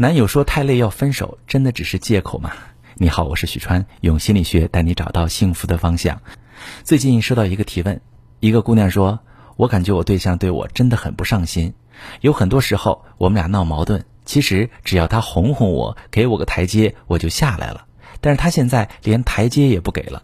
男友说太累要分手，真的只是借口吗？你好，我是许川，用心理学带你找到幸福的方向。最近收到一个提问，一个姑娘说：“我感觉我对象对我真的很不上心，有很多时候我们俩闹矛盾，其实只要他哄哄我，给我个台阶，我就下来了。但是他现在连台阶也不给了，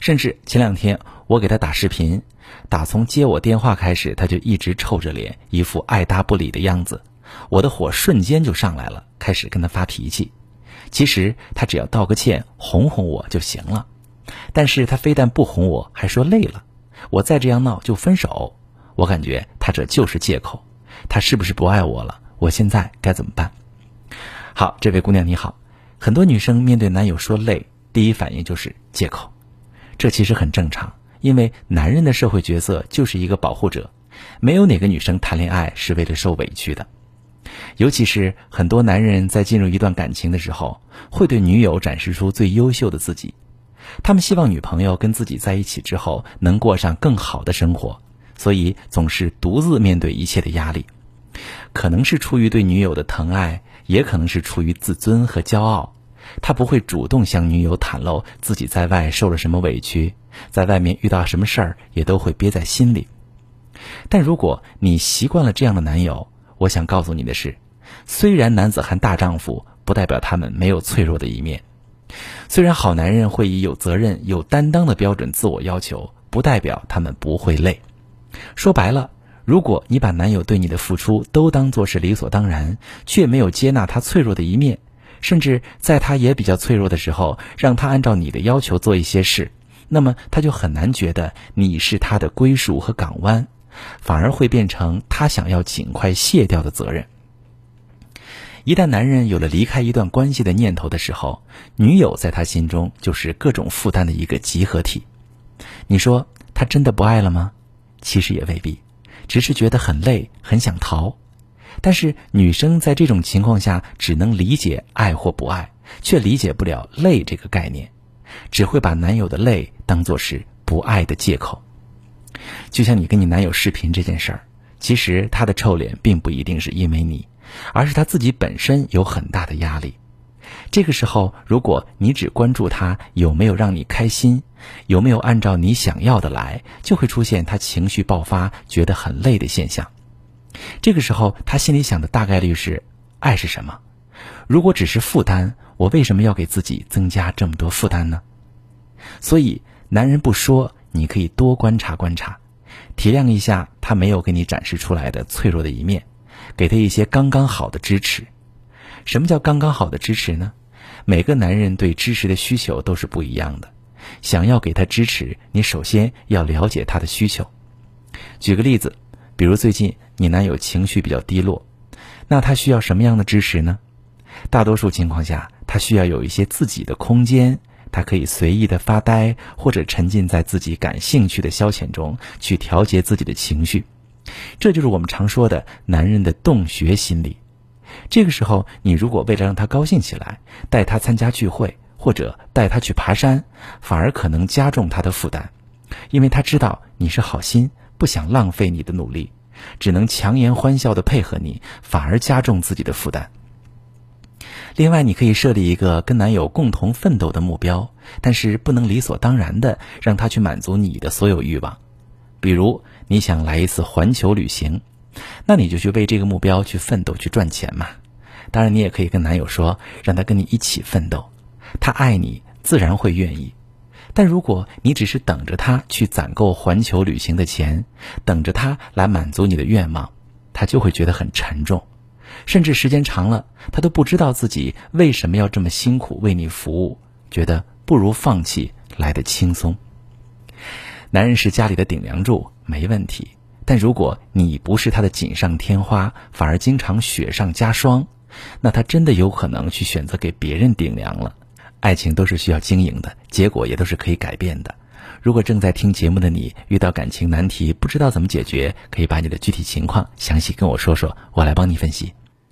甚至前两天我给他打视频，打从接我电话开始，他就一直臭着脸，一副爱搭不理的样子。”我的火瞬间就上来了，开始跟他发脾气。其实他只要道个歉，哄哄我就行了。但是他非但不哄我，还说累了。我再这样闹就分手。我感觉他这就是借口。他是不是不爱我了？我现在该怎么办？好，这位姑娘你好。很多女生面对男友说累，第一反应就是借口。这其实很正常，因为男人的社会角色就是一个保护者。没有哪个女生谈恋爱是为了受委屈的。尤其是很多男人在进入一段感情的时候，会对女友展示出最优秀的自己，他们希望女朋友跟自己在一起之后能过上更好的生活，所以总是独自面对一切的压力。可能是出于对女友的疼爱，也可能是出于自尊和骄傲，他不会主动向女友袒露自己在外受了什么委屈，在外面遇到什么事儿也都会憋在心里。但如果你习惯了这样的男友，我想告诉你的是，虽然男子汉大丈夫，不代表他们没有脆弱的一面；虽然好男人会以有责任、有担当的标准自我要求，不代表他们不会累。说白了，如果你把男友对你的付出都当作是理所当然，却没有接纳他脆弱的一面，甚至在他也比较脆弱的时候，让他按照你的要求做一些事，那么他就很难觉得你是他的归属和港湾。反而会变成他想要尽快卸掉的责任。一旦男人有了离开一段关系的念头的时候，女友在他心中就是各种负担的一个集合体。你说他真的不爱了吗？其实也未必，只是觉得很累，很想逃。但是女生在这种情况下只能理解爱或不爱，却理解不了累这个概念，只会把男友的累当作是不爱的借口。就像你跟你男友视频这件事儿，其实他的臭脸并不一定是因为你，而是他自己本身有很大的压力。这个时候，如果你只关注他有没有让你开心，有没有按照你想要的来，就会出现他情绪爆发、觉得很累的现象。这个时候，他心里想的大概率是：爱是什么？如果只是负担，我为什么要给自己增加这么多负担呢？所以，男人不说。你可以多观察观察，体谅一下他没有给你展示出来的脆弱的一面，给他一些刚刚好的支持。什么叫刚刚好的支持呢？每个男人对支持的需求都是不一样的。想要给他支持，你首先要了解他的需求。举个例子，比如最近你男友情绪比较低落，那他需要什么样的支持呢？大多数情况下，他需要有一些自己的空间。他可以随意的发呆，或者沉浸在自己感兴趣的消遣中，去调节自己的情绪。这就是我们常说的男人的洞穴心理。这个时候，你如果为了让他高兴起来，带他参加聚会，或者带他去爬山，反而可能加重他的负担，因为他知道你是好心，不想浪费你的努力，只能强颜欢笑的配合你，反而加重自己的负担。另外，你可以设立一个跟男友共同奋斗的目标，但是不能理所当然的让他去满足你的所有欲望。比如，你想来一次环球旅行，那你就去为这个目标去奋斗去赚钱嘛。当然，你也可以跟男友说，让他跟你一起奋斗，他爱你自然会愿意。但如果你只是等着他去攒够环球旅行的钱，等着他来满足你的愿望，他就会觉得很沉重。甚至时间长了，他都不知道自己为什么要这么辛苦为你服务，觉得不如放弃来的轻松。男人是家里的顶梁柱，没问题。但如果你不是他的锦上添花，反而经常雪上加霜，那他真的有可能去选择给别人顶梁了。爱情都是需要经营的，结果也都是可以改变的。如果正在听节目的你遇到感情难题，不知道怎么解决，可以把你的具体情况详细跟我说说，我来帮你分析。